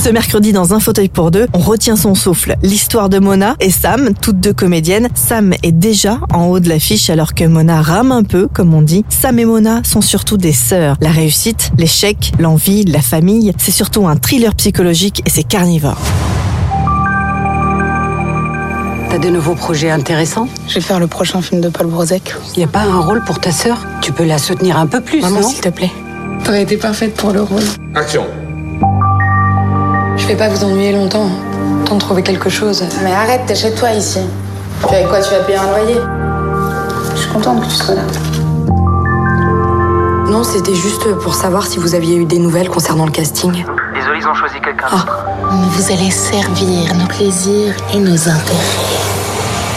Ce mercredi, dans Un fauteuil pour deux, on retient son souffle. L'histoire de Mona et Sam, toutes deux comédiennes. Sam est déjà en haut de l'affiche alors que Mona rame un peu, comme on dit. Sam et Mona sont surtout des sœurs. La réussite, l'échec, l'envie, la famille, c'est surtout un thriller psychologique et c'est carnivore. T'as de nouveaux projets intéressants? Je vais faire le prochain film de Paul Brozek. Y a pas un rôle pour ta sœur? Tu peux la soutenir un peu plus, Maman, non? s'il te plaît. T'aurais été parfaite pour le rôle. Action vais pas vous ennuyer longtemps. Temps de trouver quelque chose. Mais arrête, t'es chez toi ici. Puis avec quoi tu vas payer un loyer? Je suis contente que tu sois là. Non, c'était juste pour savoir si vous aviez eu des nouvelles concernant le casting. Désolé, ils ont choisi quelqu'un Ah. d'autre. Vous allez servir nos plaisirs et nos intérêts.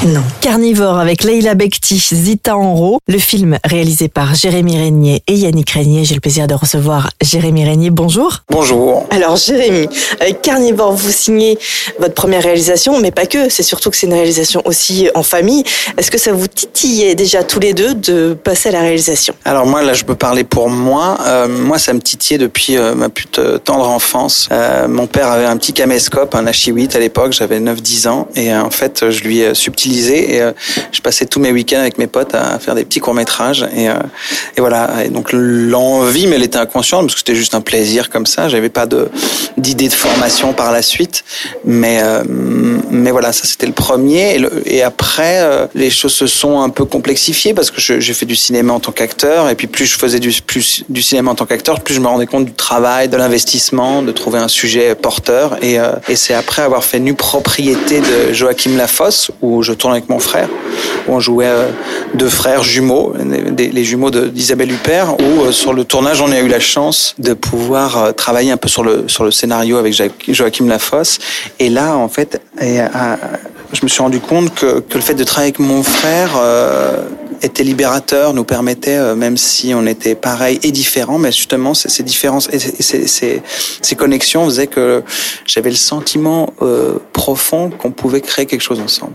Non. Carnivore avec Leila Bekti, Zita Enro, le film réalisé par Jérémy Régnier et Yannick Régnier. J'ai le plaisir de recevoir Jérémy Régnier. Bonjour. Bonjour. Alors Jérémy, avec Carnivore, vous signez votre première réalisation, mais pas que, c'est surtout que c'est une réalisation aussi en famille. Est-ce que ça vous titillait déjà tous les deux de passer à la réalisation? Alors moi là je peux parler pour moi. Euh, moi ça me titillait depuis euh, ma plus t- tendre enfance. Euh, mon père avait un petit caméscope, un H8 à l'époque, j'avais 9-10 ans et euh, en fait je lui ai et euh, je passais tous mes week-ends avec mes potes à faire des petits courts métrages et, euh, et voilà. Donc l'envie mais elle était inconsciente parce que c'était juste un plaisir comme ça. J'avais pas de d'idée de formation par la suite, mais euh, mais voilà ça c'était le premier. Et, après les choses se sont un peu complexifiées parce que j'ai fait du cinéma en tant qu'acteur. Et puis plus je faisais du plus du cinéma en tant qu'acteur plus je me rendais compte du travail de l'investissement de trouver un sujet porteur. Et, et c'est après avoir fait nu propriété de Joachim Lafosse où je tourne avec mon frère où on jouait euh, deux frères jumeaux les jumeaux d'Isabelle Huppert où euh, sur le tournage on a eu la chance de pouvoir euh, travailler un peu sur le sur le scénario avec Joachim Lafosse. Et là en fait je me suis rendu compte que, que le fait de travailler avec mon frère était libérateur, nous permettait, même si on était pareil et différents, mais justement ces, ces différences et ces, ces- connexions faisaient que j'avais le sentiment profond qu'on pouvait créer quelque chose ensemble.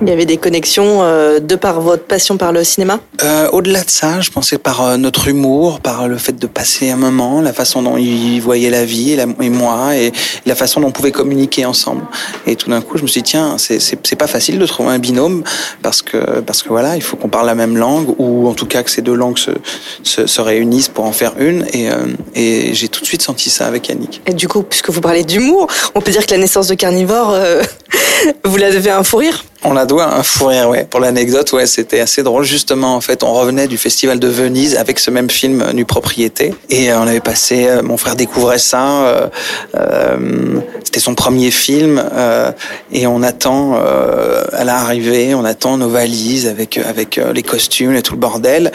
Il y avait des connexions euh, de par votre passion par le cinéma? Euh, Au-delà de ça, je pensais par euh, notre humour, par le fait de passer un moment, la façon dont il voyait la vie et, la- et moi, et la façon dont on pouvait communiquer ensemble. Et tout d'un coup, je me suis dit tiens, c'est pas facile de trouver un binôme parce que parce que voilà, il faut qu'on parle la même langue ou en tout cas que ces deux langues se se, se réunissent pour en faire une. Et et j'ai tout de suite senti ça avec Yannick. Et du coup, puisque vous parlez d'humour, on peut dire que la naissance de Carnivore, vous la devez un fou rire On la doit un fou rire, ouais. Pour l'anecdote, ouais, c'était assez drôle. Justement, en fait, on revenait du festival de Venise avec ce même film euh, Nu Propriété, et euh, on avait passé. euh, mon frère découvrait ça. euh, euh, c'était son premier film, et on attend à l'arrivée, on attend nos valises avec avec les costumes et tout le bordel.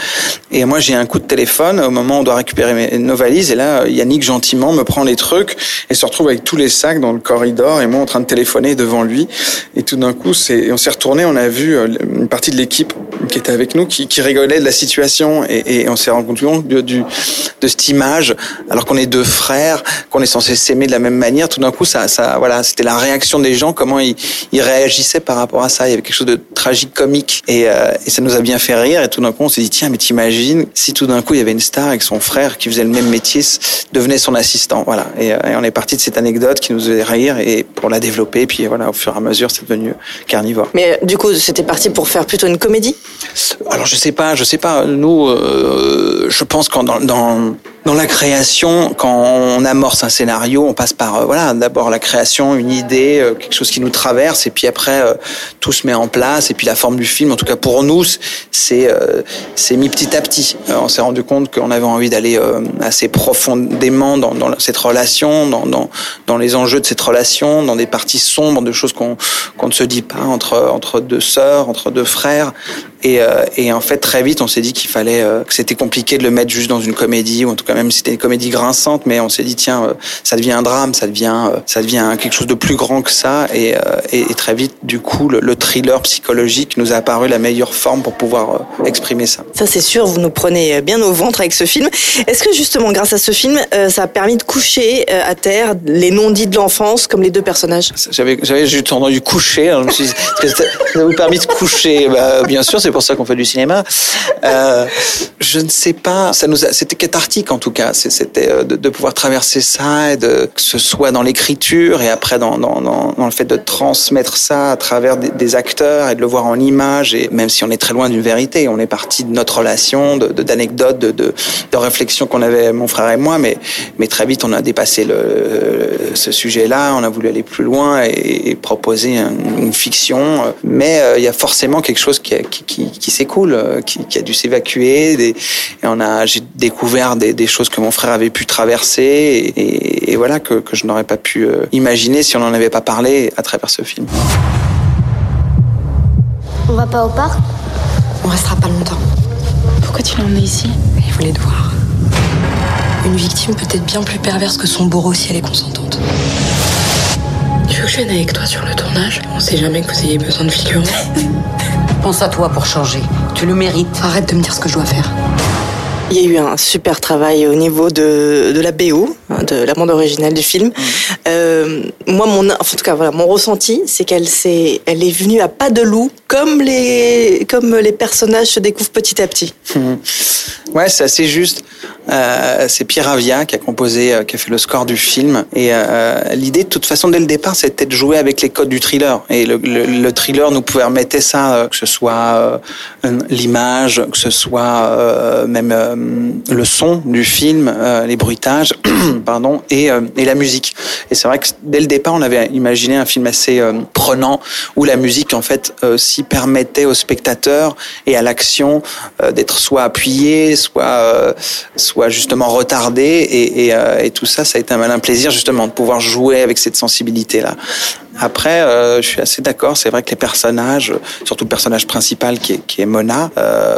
Et moi, j'ai un coup de téléphone au moment où on doit récupérer nos valises, et là, Yannick gentiment me prend les trucs et se retrouve avec tous les sacs dans le corridor, et moi en train de téléphoner devant lui. Et tout d'un coup, c'est, on s'est retourné, on a vu euh, une partie de l'équipe qui était avec nous, qui, rigolait de la situation, et, et on s'est rendu compte de, de cette image, alors qu'on est deux frères, qu'on est censé s'aimer de la même manière. Tout d'un coup, ça, voilà, c'était la réaction des gens, comment ils, réagissaient par rapport à ça. Il y avait quelque chose de tragique, comique, et, euh, et ça nous a bien fait rire. Et tout d'un coup, on s'est dit tiens, mais t'imagines si tout d'un coup il y avait une star avec son frère qui faisait le même métier, devenait son assistant, voilà. Et, euh, et on est parti de cette anecdote qui nous faisait rire, et pour la développer, puis voilà, au fur et à mesure, c'est devenu carnivore. Mais euh, du coup, c'était parti pour faire plutôt une comédie? Alors je sais pas, je sais pas. Nous, euh, je pense qu'en dans, dans dans la création, quand on amorce un scénario, on passe par euh, voilà d'abord la création, une idée, euh, quelque chose qui nous traverse, et puis après euh, tout se met en place, et puis la forme du film. En tout cas pour nous, c'est c'est mis petit à petit. on s'est rendu compte qu'on avait envie d'aller assez profondément dans, dans, cette relation, dans, dans, dans les enjeux de cette relation, dans des parties sombres, de choses qu'on qu'on ne se dit pas entre entre deux sœurs, entre deux frères. Et, et en fait très vite, on s'est dit qu'il fallait que c'était compliqué de le mettre juste dans une comédie ou en tout cas même si c'était une comédie grinçante, mais on s'est dit tiens, euh, ça devient un drame, ça devient, euh, ça devient quelque chose de plus grand que ça, et, euh, et, très vite, du coup, le, thriller psychologique nous a apparu la meilleure forme pour pouvoir exprimer ça. Ça c'est sûr, vous nous prenez bien au ventre avec ce film. Est-ce que justement, grâce à ce film, ça a permis de coucher à terre les non-dits de l'enfance, comme les deux personnages? J'avais, j'avais juste entendu coucher. Alors je me suis dit, ça vous a permis de coucher? Bah, Bien sûr, c'est pour ça qu'on fait du cinéma. Euh, je ne sais pas. Ça nous, c'était cathartique en tout cas. C'était euh, de, de, pouvoir traverser ça et de que ce soit dans l'écriture et après dans, dans, dans, dans, le fait de transmettre ça à travers des, des, acteurs et de le voir en image. Et même si on est très loin d'une vérité, on est parti de notre relation, de, d'anecdotes, de, de, de, réflexions qu'on avait mon frère et moi. Mais, mais très vite, on a dépassé le, ce sujet-là. On a voulu aller plus loin et, et proposer une, fiction. Mais euh, il y a forcément quelque chose qui, qui, qui, qui s'écoule, euh, qui, qui a dû s'évacuer. Et on a, j'ai découvert des, des choses que mon frère avait pu traverser et, et voilà que, que je n'aurais pas pu euh, imaginer si on n'en avait pas parlé à travers ce film. On va pas au parc? On restera pas longtemps. Pourquoi tu l'as emmené ici? Il voulait te voir. Une victime peut être bien plus perverse que son bourreau si elle est consentante. Tu veux que je vienne avec toi sur le tournage? On sait jamais que vous ayez besoin de figurants. Pense à toi pour changer. Tu le mérites. Arrête de me dire ce que je dois faire. Il y a eu un super travail au niveau de, de la BO, hein, de la bande originale du film. Euh, moi, mon, en tout cas, voilà, mon ressenti, c'est qu'elle s'est, elle est venue à pas de loup, comme les, comme les personnages se découvrent petit à petit. Ouais, c'est assez juste. Euh, c'est Pierre Avia qui a composé, euh, qui a fait le score du film. Et l'idée, de toute façon, dès le départ, c'était de jouer avec les codes du thriller. Et le, le, le thriller nous remettre ça, que ce soit l'image, que ce soit même le son du film, les bruitages, pardon, et, et la musique. Et c'est vrai que dès le départ, on avait imaginé un film assez prenant où la musique, en fait, s'y permettait au spectateur et à l'action d'être soit appuyée, soit soit justement retardé et, euh, et, tout ça, ça a été un malin plaisir justement de pouvoir jouer avec cette sensibilité là. Après, euh, je suis assez d'accord. C'est vrai que les personnages, surtout le personnage principal qui est, qui est Mona, euh,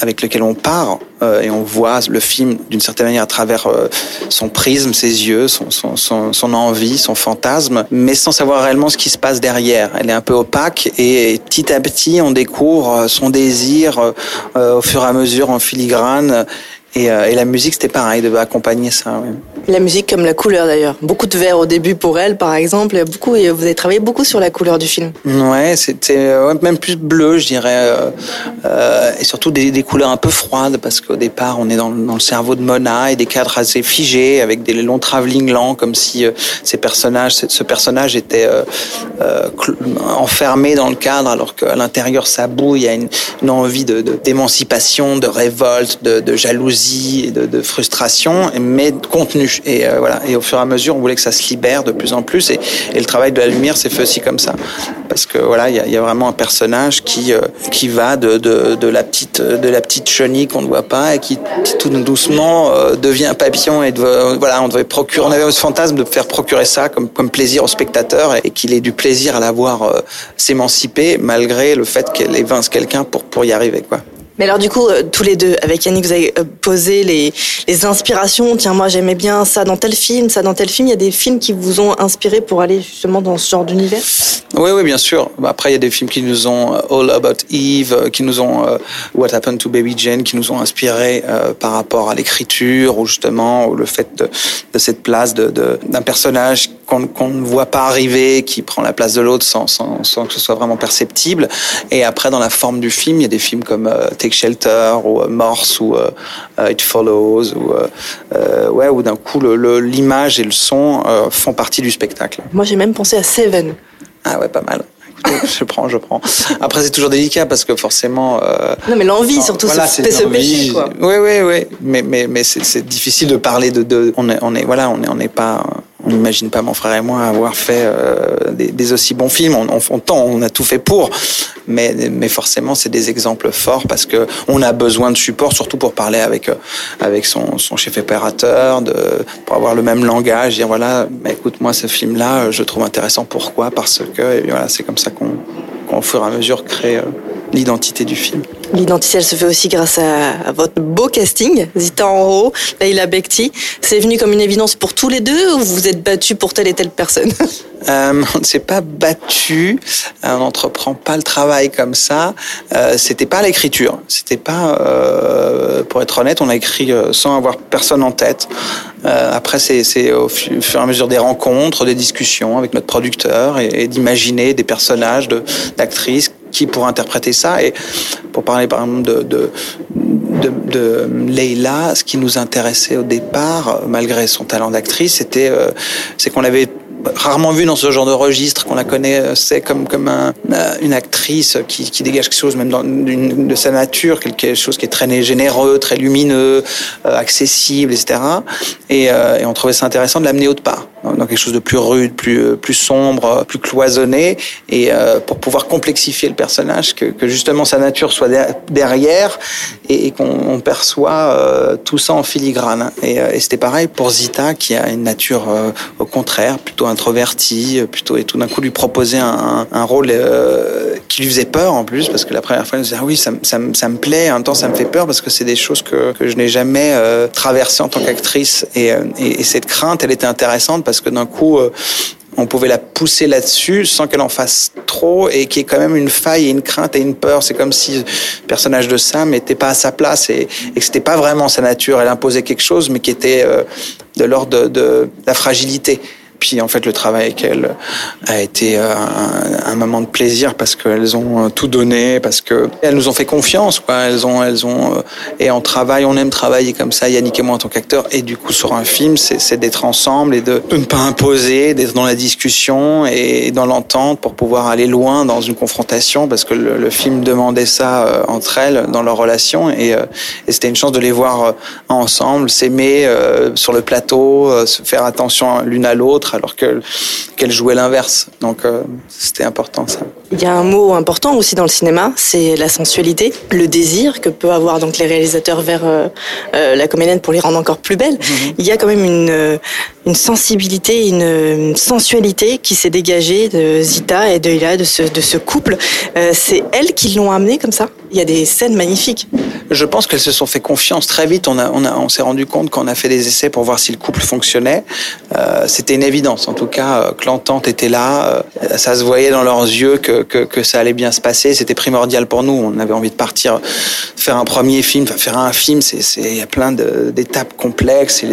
avec lequel on part euh, et on voit le film d'une certaine manière à travers euh, son prisme, ses yeux, son, son, son, envie, son fantasme, mais sans savoir réellement ce qui se passe derrière. Elle est un peu opaque et petit à petit, on découvre son désir euh, au fur et à mesure en filigrane et, euh, et, la musique, c'était pareil, de accompagner ça. Ouais. La musique comme la couleur d'ailleurs. Beaucoup de vert au début pour elle, par exemple. Beaucoup, vous avez travaillé beaucoup sur la couleur du film. Ouais, c'était ouais, même plus bleu, je dirais, euh, euh, et surtout des, des, couleurs un peu froides parce qu'au départ, on est dans, dans, le cerveau de Mona et des cadres assez figés avec des longs travelling lents, comme si euh, ces personnages, ce personnage était euh, euh, enfermé dans le cadre, alors qu'à l'intérieur ça bouille. Il y a une, une envie de d'émancipation, de, de, révolte, de, de jalousie de, de frustration, mais contenu. Et euh, voilà. Et au fur et à mesure, on voulait que ça se libère de plus en plus. Et, le travail de la lumière s'est fait aussi comme ça, parce que voilà, il y a, vraiment un personnage qui euh, qui va de, de, de, la petite de la petite chenille qu'on ne voit pas et qui tout doucement euh, devient papillon. Et de, voilà, on devait procurer, on avait ce fantasme de faire procurer ça comme comme plaisir au spectateur et, et qu'il ait du plaisir à la voir s'émanciper malgré le fait qu'elle évince quelqu'un pour pour y arriver quoi. Mais alors du coup, euh, tous les deux, avec Yannick, vous avez euh, posé les, les inspirations. Tiens, moi j'aimais bien ça dans tel film, ça dans tel film. Il y a des films qui vous ont inspiré pour aller justement dans ce genre d'univers? Oui, oui, bien sûr. Après, il y a des films qui nous ont euh, All About Eve, qui nous ont uh, What Happened to Baby Jane, qui nous ont inspiré par rapport à l'écriture ou justement le fait de, cette place d'un de, d'un personnage qu'on qu ne voit pas arriver, qui prend la place de l'autre sans, sans, sans, que ce soit vraiment perceptible. Et après, dans la forme du film, il y a des films comme uh, Take Shelter ou uh, Morse ou uh, It Follows ou ouais où d'un coup l'image et le son font partie du spectacle. Moi j'ai même pensé à Seven. Ah ouais pas mal. je prends, je prends. Après, c'est toujours délicat parce que forcément. Euh, non, mais l'envie, surtout, voilà, c'est ce péché, quoi. Oui, oui, oui. Mais, mais, mais c'est difficile de parler de. de on est, on est, voilà, on est, on n'est pas. On n'imagine pas mon frère et moi avoir fait euh, des, aussi bons films. On, on, on, on a tout fait pour, mais, mais forcément c'est des exemples forts parce que on a besoin de support, surtout pour parler avec euh, avec son, chef opérateur, pour avoir le même langage, dire voilà, mais écoute moi ce film là, je trouve intéressant. Pourquoi? Parce que voilà, c'est comme ça qu'on qu'au fur et à mesure crée euh, l'identité du film. L'identité, elle se fait aussi grâce à, à, votre beau casting, Zita en haut, Leila Bekti. C'est venu comme une évidence pour tous les deux ou vous vous êtes battu pour telle et telle personne? Euh, On ne s'est pas battu, on n'entreprend pas le travail comme ça. Euh, c'était pas l'écriture, c'était pas, euh, pour être honnête, on a écrit euh, sans avoir personne en tête. Euh, après, c'est au fur et à mesure des rencontres, des discussions avec notre producteur et, et d'imaginer des personnages, d'actrices qui pourrait interpréter ça. Et pour parler par exemple de, de, de, de Leila, ce qui nous intéressait au départ, malgré son talent d'actrice, c'était euh, c'est qu'on avait rarement vu dans ce genre de registre, qu'on la connaît, c'est comme comme un, une actrice qui, qui dégage quelque chose même dans de sa nature, quelque chose qui est très généreux, très lumineux, euh, accessible, etc. Et, euh, et on trouvait ça intéressant de l'amener autre part, dans quelque chose de plus rude, plus plus sombre, plus cloisonné, et euh, pour pouvoir complexifier le personnage, que, justement sa nature soit derrière et, qu'on perçoit euh, tout ça en filigrane. Et, c'était pareil pour Zita, qui a une nature au contraire plutôt introverti, plutôt et tout d'un coup lui proposer un, un rôle euh, qui lui faisait peur en plus parce que la première fois elle disait ah oui ça, ça, ça me plaît, même temps ça me fait peur parce que c'est des choses que, que je n'ai jamais euh, traversées en tant qu'actrice et, cette crainte elle était intéressante parce que d'un coup euh, on pouvait la pousser là-dessus sans qu'elle en fasse trop et qu'il y ait quand même une faille et une crainte et une peur. C'est comme si le personnage de Sam n'était pas à sa place et, et que c'était pas vraiment sa nature. Elle imposait quelque chose, mais qui était euh, de l'ordre de la fragilité. Puis en fait, le travail avec elles a été un, un moment de plaisir parce qu'elles ont tout donné, parce que elles nous ont fait confiance. Elles ont, elles ont, et en travail, on aime travailler comme ça, Yannick et moi en tant qu'acteurs. Et du coup, sur un film, c'est d'être ensemble et de, ne pas imposer, d'être dans la discussion et dans l'entente pour pouvoir aller loin dans une confrontation, parce que le, film demandait ça euh, entre elles dans leur relation. Et, euh, et c'était une chance de les voir euh, ensemble, s'aimer euh, sur le plateau, euh, se faire attention l'une à l'autre alors qu'elle qu jouait l'inverse. Donc euh, c'était important ça. Il y a un mot important aussi dans le cinéma, c'est la sensualité, le désir que peut avoir donc les réalisateurs vers euh, euh, la comédienne pour les rendre encore plus belles. Mm -hmm. Il y a quand même une, une sensibilité, une, une sensualité qui s'est dégagée de Zita et de Ila, de ce, de ce couple. Euh, c'est elles qui l'ont amené comme ça? Il y a des scènes magnifiques. Je pense qu'elles se sont fait confiance très vite. On, a, on, a, on s'est rendu compte qu'on a fait des essais pour voir si le couple fonctionnait. Euh, C'était une évidence. En tout cas, que l'entente était là. ça se voyait dans leurs yeux que, que, ça allait bien se passer. C'était primordial pour nous. On avait envie de partir faire un premier film. Enfin, faire un film, c'est il y a plein d'étapes complexes.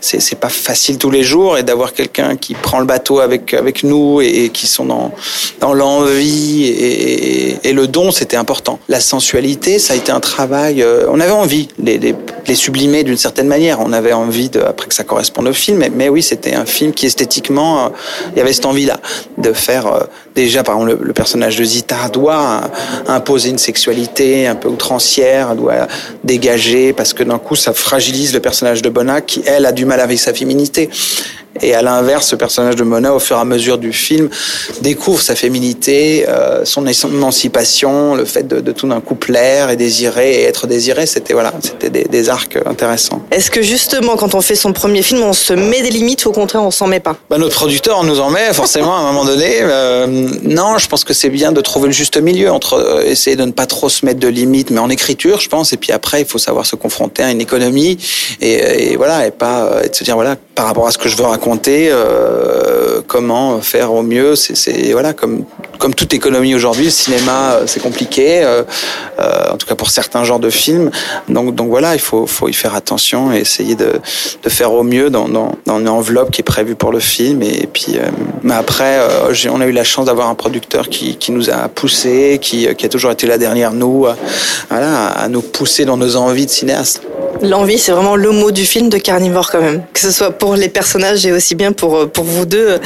C'est pas facile tous les jours. Et d'avoir quelqu'un qui prend le bateau avec, avec nous et, qui sont dans, dans l'envie et, le don, c'était important. La sensualité, ça a été un travail. Euh, on avait envie de les, les, les sublimer d'une certaine manière. On avait envie, de, après que ça corresponde au film. Mais, mais oui, c'était un film qui esthétiquement, euh, il y avait cette envie-là de faire euh, déjà, par exemple, le, le personnage de Zita doit imposer une sexualité un peu outrancière, doit dégager parce que d'un coup, ça fragilise le personnage de Bona qui, elle, a du mal avec sa féminité. Et à l'inverse, ce personnage de Mona, au fur et à mesure du film, découvre sa féminité, euh, son émancipation, le fait de, de tout d'un coup plaire et désirer et être désiré. C'était voilà, c'était des, des, arcs intéressants. Est-ce que justement, quand on fait son premier film, on se met des limites ou au contraire, on s'en met pas? Bah, Notre producteur nous en met forcément à un moment donné. Euh, non, je pense que c'est bien de trouver le juste milieu entre euh, essayer de ne pas trop se mettre de limites, mais en écriture, je pense. Et puis après, il faut savoir se confronter à une économie et, voilà, et pas et de se dire voilà, par rapport à ce que je veux raconter, euh, comment faire au mieux. C'est voilà, comme comme toute économie aujourd'hui, le cinéma c'est compliqué, euh, euh, en tout cas pour certains genres de films. Donc voilà, il faut faut y faire attention et essayer de de faire au mieux dans dans, dans une enveloppe qui est prévue pour le film. Et, puis euh, mais après, euh, on a eu la chance d'avoir un producteur qui qui nous a poussé, qui qui a toujours été là derrière nous, voilà, à nous pousser dans nos envies de cinéaste. L'envie, c'est vraiment le mot du film de Carnivore quand même. Que ce soit pour les personnages et aussi bien pour, pour vous deux.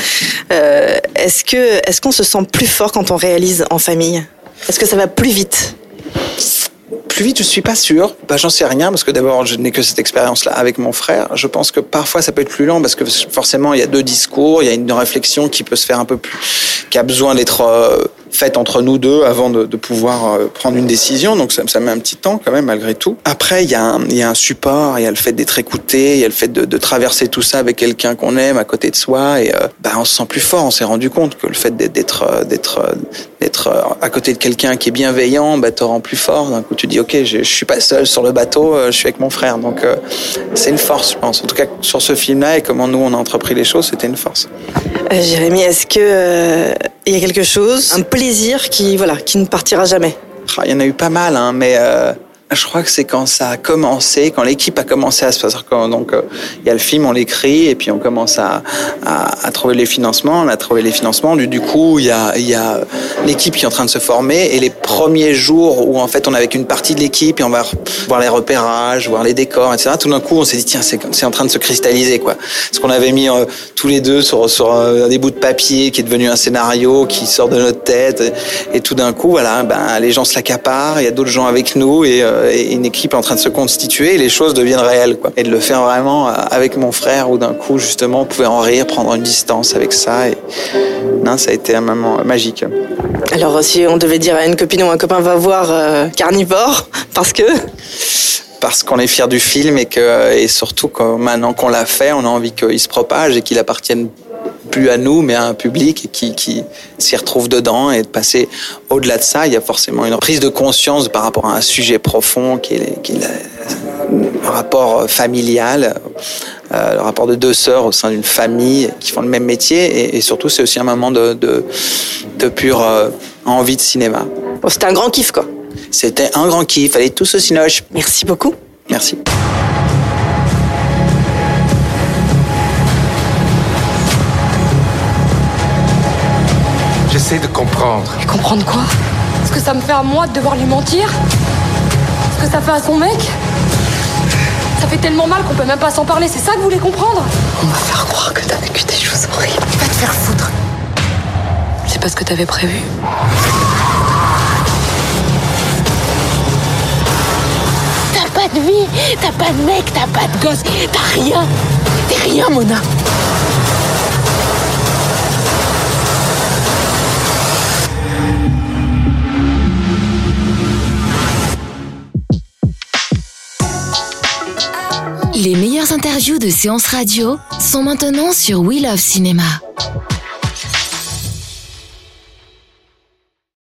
Euh, est-ce que est-ce qu'on se sent plus fort quand on réalise en famille? Est-ce que ça va plus vite? Plus vite, je suis pas sûr. Bah, j'en sais rien parce que d'abord, je n'ai que cette expérience-là avec mon frère. Je pense que parfois, ça peut être plus lent parce que forcément, il y a deux discours, il y a une réflexion qui peut se faire un peu plus, qui a besoin d'être euh, faite entre nous deux avant de, de pouvoir euh, prendre une décision. Donc ça, ça, met un petit temps quand même malgré tout. Après, il y a un, il y a un support, il y a le fait d'être écouté, il y a le fait de, de traverser tout ça avec quelqu'un qu'on aime à côté de soi et euh, bah, on se sent plus fort. On s'est rendu compte que le fait d'être euh, d'être d'être à côté de quelqu'un qui est bienveillant, bah, te rend plus fort. D'un coup, tu dis ok, je, je suis pas seul sur le bateau, je suis avec mon frère. Donc c'est une force, je pense. En tout cas sur ce film-là et comment nous on a entrepris les choses, c'était une force. Jérémy, est-ce que il y a quelque chose, un plaisir qui, voilà, qui ne partira jamais. Ah, il y en a eu pas mal, hein, mais euh, je crois que c'est quand ça a commencé, quand l'équipe a commencé à se faire. Donc, euh, il y a le film, on l'écrit, et puis on commence à, à, à, trouver les financements. On a trouvé les financements. Du, du coup, il y a, y a l'équipe qui est en train de se former, et les premiers jours où en fait on est avec une partie de l'équipe et on va voir les repérages, voir les décors, etc. Tout d'un coup, on s'est dit tiens, c'est en train de se cristalliser, quoi. Ce qu'on avait mis euh, tous les deux sur, sur euh, des bouts de papier, qui est devenu un scénario, qui sort de notre tête, et, et tout d'un coup, voilà, ben les gens se l'accaparent. Il y a d'autres gens avec nous et euh, et une équipe est en train de se constituer et les choses deviennent réelles. Quoi. Et de le faire vraiment avec mon frère où d'un coup, justement, on pouvait en rire, prendre une distance avec ça. Et... Non, ça a été un moment magique. Alors, si on devait dire à une copine ou un copain, va voir euh, Carnivore, parce que parce qu'on est fier du film et que et surtout que maintenant qu'on l'a fait, on a envie qu'il se propage et qu'il appartienne plus à nous, mais à un public qui, qui s'y retrouve dedans et de passer au-delà de ça, il y a forcément une prise de conscience par rapport à un sujet profond qui est, qui est le rapport familial, euh, le rapport de deux sœurs au sein d'une famille qui font le même métier et, et surtout c'est aussi un moment de, de, de pure euh, envie de cinéma. Bon, C'était un grand kiff quoi. C'était un grand kiff, allez tous au Cinoche. Merci beaucoup. Merci. J'essaie de comprendre. Et comprendre quoi? Ce que ça me fait à moi de devoir lui mentir? Ce que ça fait à son mec? Ça fait tellement mal qu'on peut même pas s'en parler, c'est ça que vous voulez comprendre? On va faire croire que t'as vécu des choses horribles. Va te faire foutre C'est pas ce que t'avais prévu. T'as pas de vie, t'as pas de mec, t'as pas de gosse, t'as rien. T'es rien, Mona. Interviews de séances radio sont maintenant sur We Love Cinéma.